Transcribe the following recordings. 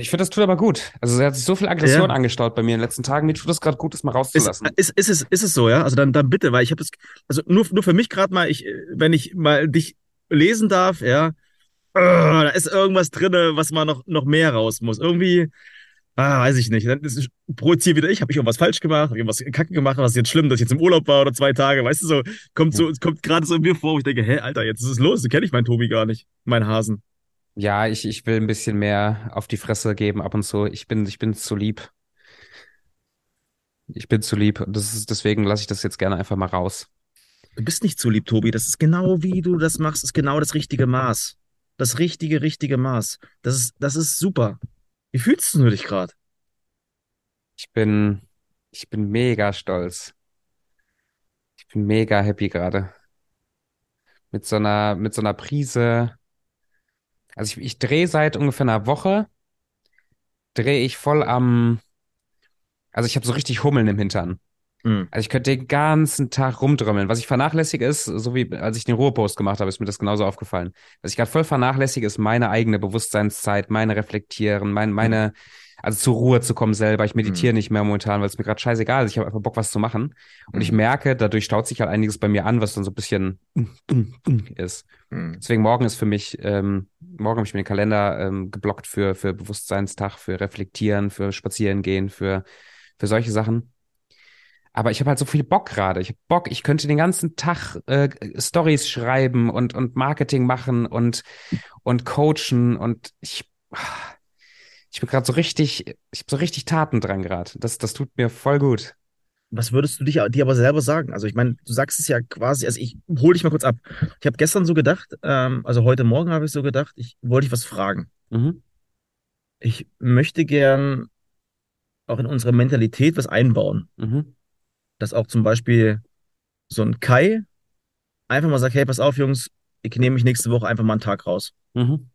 ich finde, das tut aber gut. Also, er hat sich so viel Aggression ja. angestaut bei mir in den letzten Tagen. Mir tut das gerade gut, das mal rauszulassen. Ist, ist, ist, es, ist es so, ja? Also dann, dann bitte, weil ich habe das, also nur, nur für mich gerade mal, ich, wenn ich mal dich lesen darf, ja, uh, da ist irgendwas drin, was mal noch, noch mehr raus muss. Irgendwie, ah, weiß ich nicht. Dann ist, projiziere wieder ich, habe ich irgendwas falsch gemacht, irgendwas kacke gemacht, was jetzt schlimm, dass ich jetzt im Urlaub war oder zwei Tage, weißt du so, kommt so, kommt gerade so in mir vor, wo ich denke, hä, Alter, jetzt ist es los, kenne ich meinen Tobi gar nicht, meinen Hasen. Ja, ich, ich will ein bisschen mehr auf die Fresse geben ab und zu. Ich bin, ich bin zu lieb. Ich bin zu lieb. Und das ist, deswegen lasse ich das jetzt gerne einfach mal raus. Du bist nicht zu lieb, Tobi. Das ist genau wie du das machst, ist genau das richtige Maß. Das richtige, richtige Maß. Das ist, das ist super. Wie fühlst du dich gerade? Ich bin, ich bin mega stolz. Ich bin mega happy gerade. Mit so einer, mit so einer Prise also ich, ich drehe seit ungefähr einer Woche, drehe ich voll am, also ich habe so richtig Hummeln im Hintern. Mhm. Also ich könnte den ganzen Tag rumdrümmeln. Was ich vernachlässige ist, so wie als ich den Ruhepost gemacht habe, ist mir das genauso aufgefallen. Was ich gerade voll vernachlässige, ist meine eigene Bewusstseinszeit, meine Reflektieren, mein, meine, mhm also zur Ruhe zu kommen selber. Ich meditiere mhm. nicht mehr momentan, weil es mir gerade scheißegal ist. Ich habe einfach Bock, was zu machen. Und mhm. ich merke, dadurch staut sich halt einiges bei mir an, was dann so ein bisschen ist. Mhm. Deswegen morgen ist für mich, ähm, morgen habe ich mir den Kalender ähm, geblockt für, für Bewusstseinstag, für Reflektieren, für Spazierengehen, für, für solche Sachen. Aber ich habe halt so viel Bock gerade. Ich habe Bock, ich könnte den ganzen Tag äh, Stories schreiben und, und Marketing machen und, und coachen und ich ich bin gerade so richtig, ich habe so richtig Taten dran gerade. Das, das tut mir voll gut. Was würdest du dich, dir aber selber sagen? Also ich meine, du sagst es ja quasi, also ich hole dich mal kurz ab. Ich habe gestern so gedacht, ähm, also heute Morgen habe ich so gedacht, ich wollte dich was fragen. Mhm. Ich möchte gern auch in unsere Mentalität was einbauen. Mhm. Dass auch zum Beispiel so ein Kai einfach mal sagt, hey, pass auf, Jungs, ich nehme mich nächste Woche einfach mal einen Tag raus. Mhm.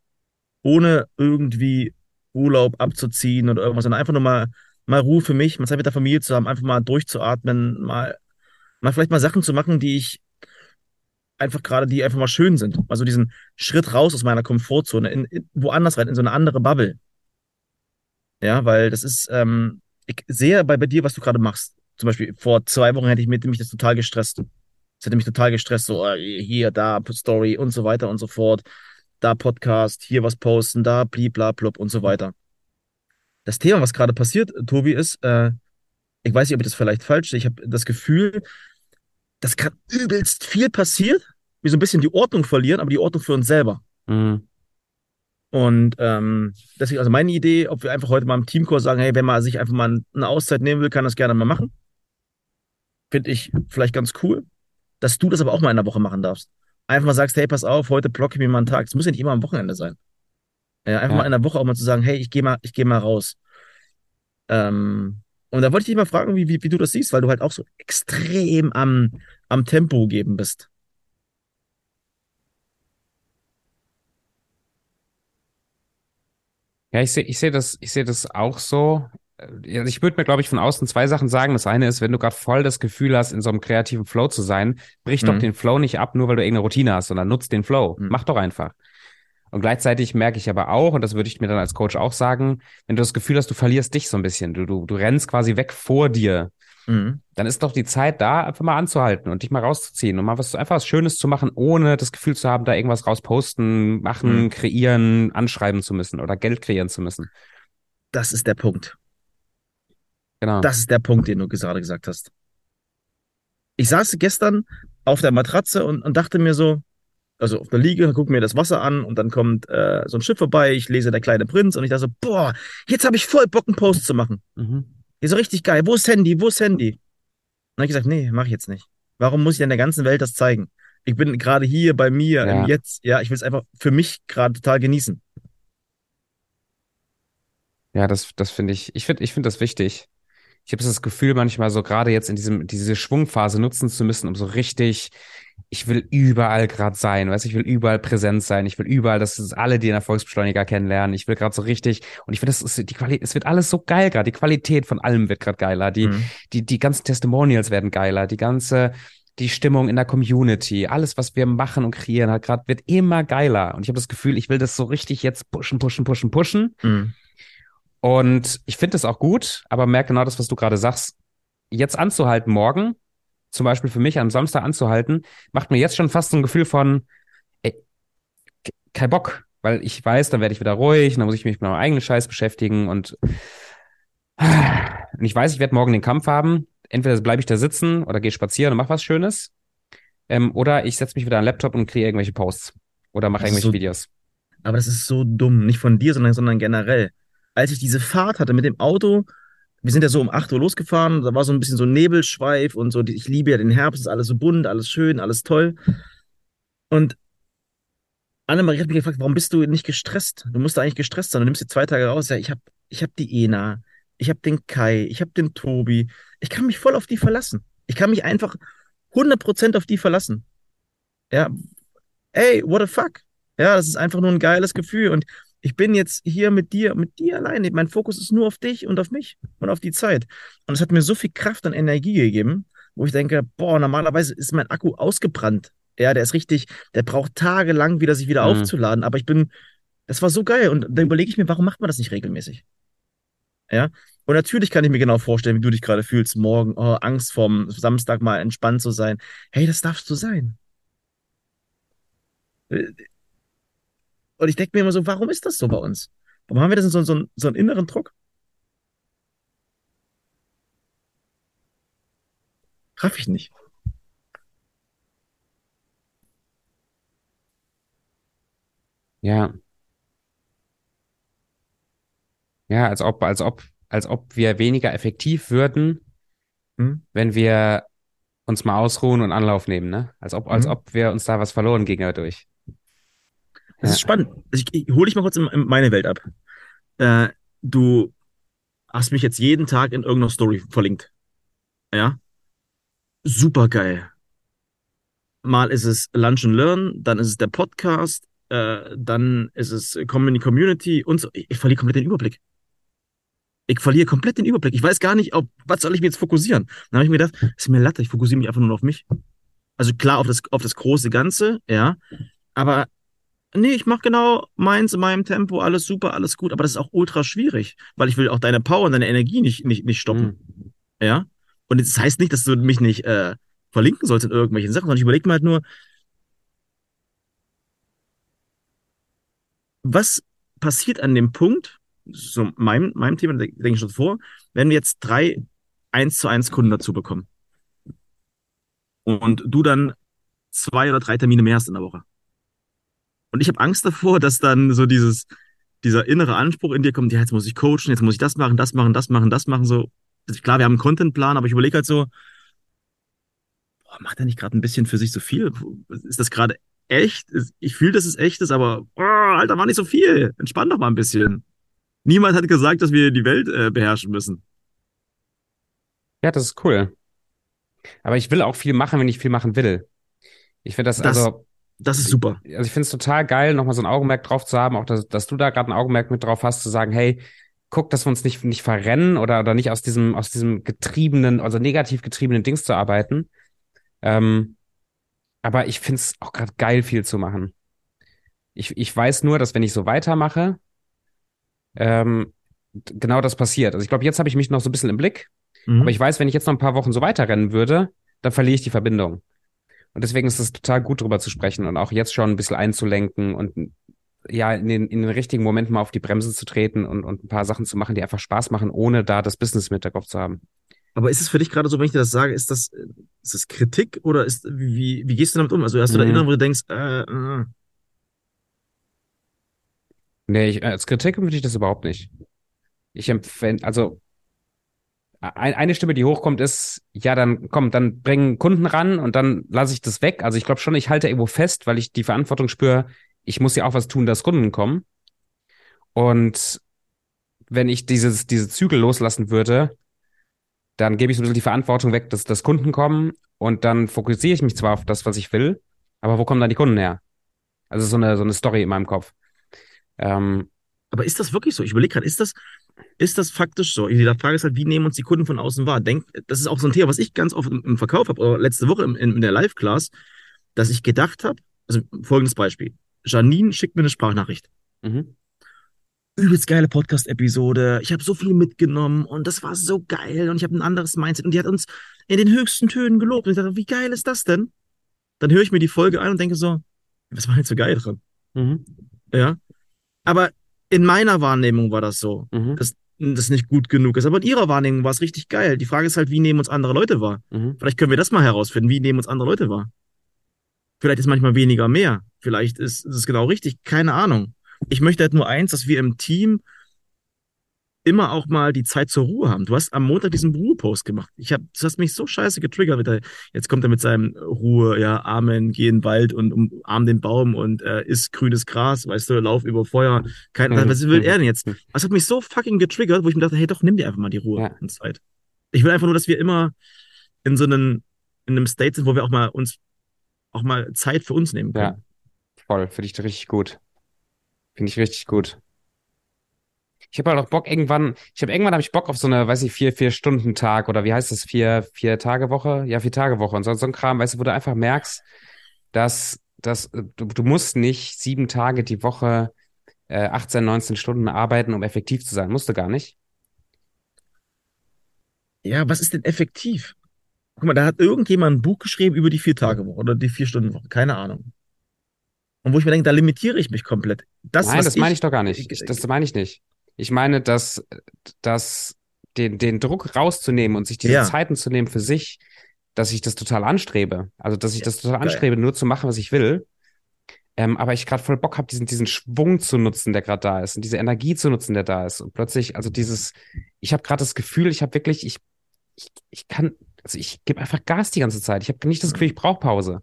Ohne irgendwie Urlaub abzuziehen oder irgendwas, sondern einfach nur mal, mal Ruhe für mich, mal Zeit mit der Familie zu haben, einfach mal durchzuatmen, mal, mal vielleicht mal Sachen zu machen, die ich einfach gerade, die einfach mal schön sind. Also diesen Schritt raus aus meiner Komfortzone, in, in, woanders rein, in so eine andere Bubble. Ja, weil das ist, ähm, ich sehe bei, bei dir, was du gerade machst. Zum Beispiel vor zwei Wochen hätte ich mit mich das total gestresst. Das hätte mich total gestresst, so äh, hier, da, Story und so weiter und so fort da Podcast, hier was posten, da bliblablub und so weiter. Das Thema, was gerade passiert, Tobi, ist, äh, ich weiß nicht, ob ich das vielleicht falsch sehe, ich habe das Gefühl, dass gerade übelst viel passiert, wir so ein bisschen die Ordnung verlieren, aber die Ordnung für uns selber. Mhm. Und ähm, deswegen, also meine Idee, ob wir einfach heute mal im Teamkurs sagen, hey, wenn man sich einfach mal eine Auszeit nehmen will, kann das gerne mal machen. Finde ich vielleicht ganz cool, dass du das aber auch mal in der Woche machen darfst einfach mal sagst, hey, pass auf, heute blocke ich mir mal einen Tag. Es muss ja nicht immer am Wochenende sein. Ja, einfach ja. mal in der Woche auch mal zu sagen, hey, ich gehe mal, ich gehe mal raus. Ähm, und da wollte ich dich mal fragen, wie, wie, wie du das siehst, weil du halt auch so extrem am, am Tempo geben bist. Ja, ich sehe ich seh das, ich sehe das auch so. Ich würde mir, glaube ich, von außen zwei Sachen sagen. Das eine ist, wenn du gerade voll das Gefühl hast, in so einem kreativen Flow zu sein, brich mhm. doch den Flow nicht ab, nur weil du irgendeine Routine hast, sondern nutzt den Flow. Mhm. Mach doch einfach. Und gleichzeitig merke ich aber auch, und das würde ich mir dann als Coach auch sagen, wenn du das Gefühl hast, du verlierst dich so ein bisschen, du, du, du rennst quasi weg vor dir, mhm. dann ist doch die Zeit da, einfach mal anzuhalten und dich mal rauszuziehen und mal was einfach was Schönes zu machen, ohne das Gefühl zu haben, da irgendwas rausposten, machen, mhm. kreieren, anschreiben zu müssen oder Geld kreieren zu müssen. Das ist der Punkt. Genau. Das ist der Punkt, den du gerade gesagt hast. Ich saß gestern auf der Matratze und, und dachte mir so, also auf der Liege, gucke mir das Wasser an und dann kommt äh, so ein Schiff vorbei, ich lese Der kleine Prinz und ich dachte so, boah, jetzt habe ich voll Bock, einen Post zu machen. Mhm. Hier so richtig geil. Wo ist Handy? Wo ist Handy? Und dann habe ich gesagt, nee, mach ich jetzt nicht. Warum muss ich in der ganzen Welt das zeigen? Ich bin gerade hier bei mir ja. im Jetzt. Ja, ich will es einfach für mich gerade total genießen. Ja, das, das finde ich, ich finde, ich finde das wichtig ich habe das Gefühl, manchmal so gerade jetzt in diesem, diese Schwungphase nutzen zu müssen, um so richtig, ich will überall gerade sein, weißt ich will überall präsent sein, ich will überall, dass es alle den Erfolgsbeschleuniger kennenlernen, ich will gerade so richtig, und ich finde, das ist die Qualität, es wird alles so geil gerade, die Qualität von allem wird gerade geiler, die, mhm. die, die ganzen Testimonials werden geiler, die ganze, die Stimmung in der Community, alles, was wir machen und kreieren, hat gerade wird immer geiler. Und ich habe das Gefühl, ich will das so richtig jetzt pushen, pushen, pushen, pushen. Mhm. Und ich finde das auch gut, aber merke genau das, was du gerade sagst. Jetzt anzuhalten morgen, zum Beispiel für mich am Samstag anzuhalten, macht mir jetzt schon fast so ein Gefühl von, ey, kein Bock, weil ich weiß, dann werde ich wieder ruhig dann muss ich mich mit meinem eigenen Scheiß beschäftigen und, und ich weiß, ich werde morgen den Kampf haben. Entweder bleibe ich da sitzen oder gehe spazieren und mache was Schönes. Ähm, oder ich setze mich wieder an den Laptop und kriege irgendwelche Posts oder mache irgendwelche so, Videos. Aber das ist so dumm. Nicht von dir, sondern, sondern generell. Als ich diese Fahrt hatte mit dem Auto, wir sind ja so um 8 Uhr losgefahren, da war so ein bisschen so Nebelschweif und so. Ich liebe ja den Herbst, ist alles so bunt, alles schön, alles toll. Und Annemarie hat mich gefragt, warum bist du nicht gestresst? Du musst da eigentlich gestresst sein. Du nimmst dir zwei Tage raus. Ja, ich habe ich hab die Ena, ich habe den Kai, ich habe den Tobi. Ich kann mich voll auf die verlassen. Ich kann mich einfach 100% auf die verlassen. Ja, ey, what the fuck? Ja, das ist einfach nur ein geiles Gefühl. Und ich bin jetzt hier mit dir, mit dir alleine. Mein Fokus ist nur auf dich und auf mich und auf die Zeit. Und es hat mir so viel Kraft und Energie gegeben, wo ich denke, boah, normalerweise ist mein Akku ausgebrannt. Ja, der ist richtig, der braucht tagelang wieder, sich wieder mhm. aufzuladen. Aber ich bin, das war so geil. Und da überlege ich mir, warum macht man das nicht regelmäßig? Ja. Und natürlich kann ich mir genau vorstellen, wie du dich gerade fühlst, morgen, oh, Angst vorm Samstag mal entspannt zu sein. Hey, das darfst du sein. Und ich denke mir immer so, warum ist das so bei uns? Warum haben wir das so, so, so einen inneren Druck? Raff ich nicht. Ja. Ja, als ob, als ob, als ob wir weniger effektiv würden, hm? wenn wir uns mal ausruhen und Anlauf nehmen, ne? Als ob, als hm? ob wir uns da was verloren gingen dadurch. Das ist spannend. Also ich, ich hole dich mal kurz in, in meine Welt ab. Äh, du hast mich jetzt jeden Tag in irgendeiner Story verlinkt. Ja? Super geil. Mal ist es Lunch and Learn, dann ist es der Podcast, äh, dann ist es Community Community und so. Ich, ich verliere komplett den Überblick. Ich verliere komplett den Überblick. Ich weiß gar nicht, auf was soll ich mir jetzt fokussieren. Dann habe ich mir gedacht, ist mir Latte, ich fokussiere mich einfach nur auf mich. Also klar auf das, auf das große Ganze, ja. Aber nee, ich mache genau meins in meinem Tempo, alles super, alles gut, aber das ist auch ultra schwierig, weil ich will auch deine Power und deine Energie nicht, nicht, nicht stoppen. Mhm. Ja? Und das heißt nicht, dass du mich nicht äh, verlinken sollst in irgendwelchen Sachen, sondern ich überlege mir halt nur, was passiert an dem Punkt, so meinem, meinem Thema denke ich schon vor, wenn wir jetzt drei 1 zu 1 Kunden dazu bekommen und du dann zwei oder drei Termine mehr hast in der Woche. Und ich habe Angst davor, dass dann so dieses, dieser innere Anspruch in dir kommt, ja, jetzt muss ich coachen, jetzt muss ich das machen, das machen, das machen, das machen, so. Also klar, wir haben einen Contentplan, aber ich überlege halt so, boah, macht er nicht gerade ein bisschen für sich so viel? Ist das gerade echt? Ich fühle, dass es echt ist, aber, oh, Alter, war nicht so viel. Entspann doch mal ein bisschen. Niemand hat gesagt, dass wir die Welt äh, beherrschen müssen. Ja, das ist cool. Aber ich will auch viel machen, wenn ich viel machen will. Ich finde das, das also, das ist super. Also ich finde es total geil, nochmal so ein Augenmerk drauf zu haben, auch dass, dass du da gerade ein Augenmerk mit drauf hast, zu sagen, hey, guck, dass wir uns nicht, nicht verrennen oder, oder nicht aus diesem, aus diesem getriebenen, also negativ getriebenen Dings zu arbeiten. Ähm, aber ich finde es auch gerade geil, viel zu machen. Ich, ich weiß nur, dass wenn ich so weitermache, ähm, genau das passiert. Also ich glaube, jetzt habe ich mich noch so ein bisschen im Blick, mhm. aber ich weiß, wenn ich jetzt noch ein paar Wochen so weiterrennen würde, dann verliere ich die Verbindung. Und deswegen ist es total gut, darüber zu sprechen und auch jetzt schon ein bisschen einzulenken und ja, in den, in den richtigen Momenten mal auf die Bremse zu treten und, und ein paar Sachen zu machen, die einfach Spaß machen, ohne da das Business mit der Kopf zu haben. Aber ist es für dich gerade so, wenn ich dir das sage, ist das, ist das Kritik oder ist, wie, wie gehst du damit um? Also hast du mhm. da Inneren, wo du denkst, äh, äh. Nee, ich, als Kritik empfinde ich das überhaupt nicht. Ich empfinde, also eine Stimme, die hochkommt, ist, ja, dann komm, dann bringen Kunden ran und dann lasse ich das weg. Also ich glaube schon, ich halte irgendwo fest, weil ich die Verantwortung spüre, ich muss ja auch was tun, dass Kunden kommen. Und wenn ich dieses, diese Zügel loslassen würde, dann gebe ich so ein bisschen die Verantwortung weg, dass, dass Kunden kommen und dann fokussiere ich mich zwar auf das, was ich will, aber wo kommen dann die Kunden her? Also so eine, so eine Story in meinem Kopf. Ähm, aber ist das wirklich so? Ich überlege gerade, ist das, ist das faktisch so? Die Frage ist halt, wie nehmen uns die Kunden von außen wahr? Denk, das ist auch so ein Thema, was ich ganz oft im, Verkauf habe, oder letzte Woche in, in der Live-Class, dass ich gedacht habe, also folgendes Beispiel. Janine schickt mir eine Sprachnachricht. Mhm. übelst geile Podcast-Episode. Ich habe so viel mitgenommen und das war so geil und ich habe ein anderes Mindset und die hat uns in den höchsten Tönen gelobt. Und ich dachte, wie geil ist das denn? Dann höre ich mir die Folge an und denke so, was war jetzt so geil dran? Mhm. Ja. Aber in meiner Wahrnehmung war das so, mhm. dass das nicht gut genug ist. Aber in ihrer Wahrnehmung war es richtig geil. Die Frage ist halt, wie nehmen uns andere Leute wahr? Mhm. Vielleicht können wir das mal herausfinden. Wie nehmen uns andere Leute wahr? Vielleicht ist manchmal weniger mehr. Vielleicht ist es genau richtig. Keine Ahnung. Ich möchte halt nur eins, dass wir im Team immer auch mal die Zeit zur Ruhe haben. Du hast am Montag diesen Ruhe-Post gemacht. Ich hab, du hast mich so scheiße getriggert. Mit der, jetzt kommt er mit seinem Ruhe, ja, Amen, geh in den Wald und umarm den Baum und äh, isst grünes Gras, weißt du, lauf über Feuer. Kein, mhm. Was will er denn jetzt? Das hat mich so fucking getriggert, wo ich mir dachte, hey, doch, nimm dir einfach mal die Ruhe ja. und Zeit. Ich will einfach nur, dass wir immer in so einem, in einem State sind, wo wir auch mal uns, auch mal Zeit für uns nehmen können. Ja, voll, finde ich richtig gut. Finde ich richtig gut. Ich habe halt auch Bock irgendwann, ich habe irgendwann habe ich Bock auf so eine, weiß ich, vier, vier Stunden Tag oder wie heißt das, vier, vier Tage Woche? Ja, vier Tage Woche und so, so ein Kram, weißt du, wo du einfach merkst, dass, dass du, du musst nicht sieben Tage die Woche äh, 18, 19 Stunden arbeiten, um effektiv zu sein. Musst du gar nicht. Ja, was ist denn effektiv? Guck mal, da hat irgendjemand ein Buch geschrieben über die vier Tage Woche oder die vier Stunden Woche. Keine Ahnung. Und wo ich mir denke, da limitiere ich mich komplett. Das, Nein, das meine ich, ich, doch gar nicht. Ich, das meine ich nicht. Ich meine, dass, dass den, den Druck rauszunehmen und sich diese ja. Zeiten zu nehmen für sich, dass ich das total anstrebe. Also, dass ich das total anstrebe, nur zu machen, was ich will. Ähm, aber ich gerade voll Bock habe, diesen, diesen Schwung zu nutzen, der gerade da ist und diese Energie zu nutzen, der da ist. Und plötzlich, also dieses, ich habe gerade das Gefühl, ich habe wirklich, ich, ich, ich kann, also ich gebe einfach Gas die ganze Zeit. Ich habe nicht das Gefühl, ich brauche Pause.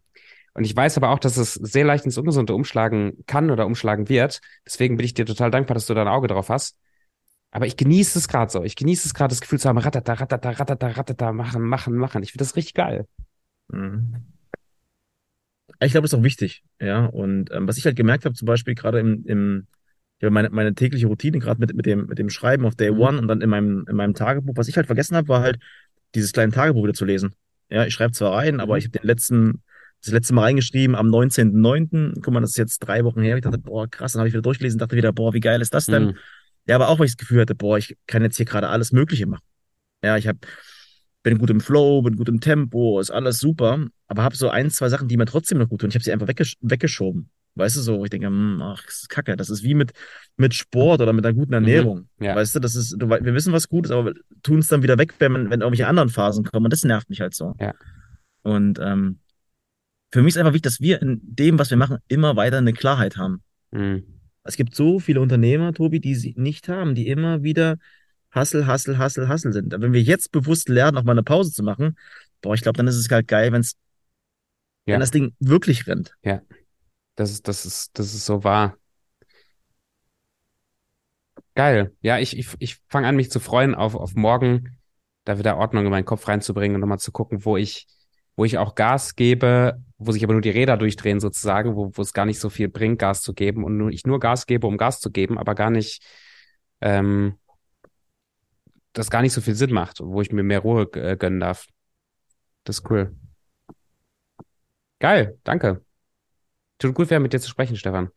Und ich weiß aber auch, dass es sehr leicht ins Ungesunde umschlagen kann oder umschlagen wird. Deswegen bin ich dir total dankbar, dass du da ein Auge drauf hast. Aber ich genieße es gerade so. Ich genieße es gerade, das Gefühl zu haben, ratata, ratata, ratata, ratata, machen, machen, machen. Ich finde das richtig geil. Mhm. Ich glaube, das ist auch wichtig, ja. Und ähm, was ich halt gemerkt habe, zum Beispiel gerade im, im ja, meine, meine tägliche Routine, gerade mit, mit, dem, mit dem Schreiben auf Day mhm. One und dann in meinem, in meinem Tagebuch, was ich halt vergessen habe, war halt, dieses kleine Tagebuch wieder zu lesen. Ja, ich schreibe zwar rein, aber mhm. ich habe den letzten das letzte Mal reingeschrieben am 19.09. Guck mal, das ist jetzt drei Wochen her. Ich dachte, boah, krass, dann habe ich wieder durchgelesen, dachte wieder, boah, wie geil ist das denn? Mhm. Ja, aber auch, weil ich das Gefühl hatte, boah, ich kann jetzt hier gerade alles Mögliche machen. Ja, ich hab, bin gut im Flow, bin gut im Tempo, ist alles super, aber habe so ein, zwei Sachen, die mir trotzdem noch gut tun. Ich habe sie einfach weggesch weggeschoben. Weißt du so, ich denke, hm, ach, das ist kacke. Das ist wie mit, mit Sport oder mit einer guten mhm. Ernährung. Mhm, ja. Weißt du, das ist, du, wir wissen, was gut ist, aber tun es dann wieder weg, wenn, wenn irgendwelche anderen Phasen kommen. Und das nervt mich halt so. Ja. Und ähm, für mich ist einfach wichtig, dass wir in dem, was wir machen, immer weiter eine Klarheit haben. Mhm. Es gibt so viele Unternehmer, Tobi, die sie nicht haben, die immer wieder Hassel, Hassel, Hassel, Hassel sind. Aber wenn wir jetzt bewusst lernen, auch mal eine Pause zu machen, boah, ich glaube, dann ist es halt geil, wenn's, ja. wenn das Ding wirklich rennt. Ja. Das ist, das ist, das ist so wahr. Geil. Ja, ich, ich, ich fange an, mich zu freuen auf, auf morgen, da wieder Ordnung in meinen Kopf reinzubringen und nochmal zu gucken, wo ich, wo ich auch Gas gebe, wo sich aber nur die Räder durchdrehen sozusagen, wo, wo es gar nicht so viel bringt, Gas zu geben und nur, ich nur Gas gebe, um Gas zu geben, aber gar nicht, ähm, das gar nicht so viel Sinn macht, wo ich mir mehr Ruhe äh, gönnen darf. Das ist cool. Geil, danke. Tut gut, wer mit dir zu sprechen, Stefan.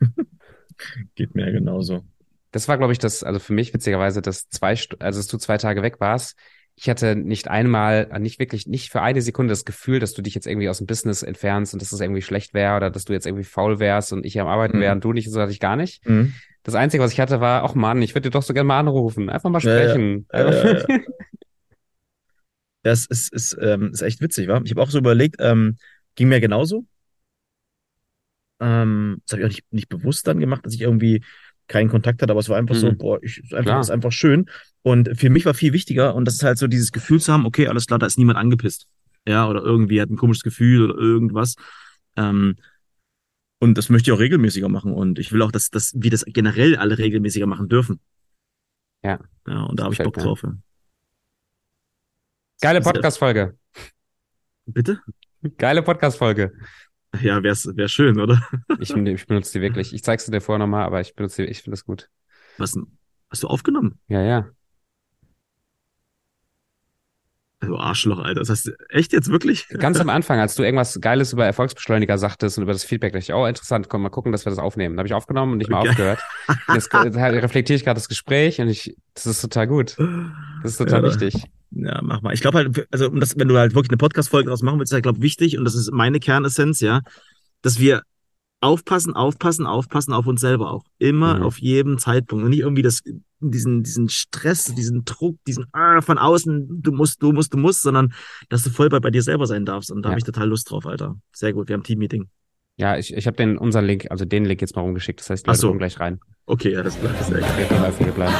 Geht mir genauso. Das war, glaube ich, das, also für mich witzigerweise, dass zwei, also dass du zwei Tage weg warst, ich hatte nicht einmal, nicht wirklich, nicht für eine Sekunde das Gefühl, dass du dich jetzt irgendwie aus dem Business entfernst und dass es irgendwie schlecht wäre oder dass du jetzt irgendwie faul wärst und ich am Arbeiten mhm. wäre und du nicht, so hatte ich gar nicht. Mhm. Das Einzige, was ich hatte, war, ach Mann, ich würde dir doch so gerne mal anrufen, einfach mal sprechen. Ja. ja, ja das ist, ist, ähm, ist echt witzig, wa? Ich habe auch so überlegt, ähm, ging mir genauso. Ähm, das habe ich auch nicht, nicht bewusst dann gemacht, dass ich irgendwie keinen Kontakt hatte, aber es war einfach mhm. so, boah, ich, ist einfach, ist einfach schön. Und für mich war viel wichtiger, und das ist halt so dieses Gefühl zu haben, okay, alles klar, da ist niemand angepisst. Ja, oder irgendwie hat ein komisches Gefühl oder irgendwas. Ähm, und das möchte ich auch regelmäßiger machen. Und ich will auch, dass, dass wir das generell alle regelmäßiger machen dürfen. Ja. Ja, und da habe ich Bock drauf. Ja. Geile Podcast-Folge. Bitte? Geile Podcast-Folge. Ja, wäre wär schön, oder? ich, ich benutze die wirklich. Ich zeig's dir vorher nochmal, aber ich benutze die, ich finde das gut. Was, hast du aufgenommen? Ja, ja. Also Arschloch, Alter. Das heißt, echt jetzt wirklich? Ganz am Anfang, als du irgendwas Geiles über Erfolgsbeschleuniger sagtest und über das Feedback, dachte ich, oh, interessant, komm mal gucken, dass wir das aufnehmen. Da habe ich aufgenommen und nicht mal okay. aufgehört. jetzt reflektiere ich gerade das Gespräch und ich, das ist total gut. Das ist total ja, wichtig. Ja, mach mal. Ich glaube halt, also das, wenn du halt wirklich eine Podcast-Folge daraus machen willst, ist ja, glaube ich, wichtig und das ist meine Kernessenz, ja, dass wir aufpassen, aufpassen, aufpassen auf uns selber auch. Immer mhm. auf jedem Zeitpunkt. Und nicht irgendwie das, diesen, diesen Stress, diesen Druck, diesen ah, von außen, du musst, du musst, du musst, sondern dass du voll bei, bei dir selber sein darfst. Und da ja. habe ich total Lust drauf, Alter. Sehr gut. Wir haben Team-Meeting. Ja, ich, ich habe den unseren Link, also den Link jetzt mal rumgeschickt. Das heißt, wir so. gleich rein. Okay, ja, das bleibt sehr geil. Wir bleiben.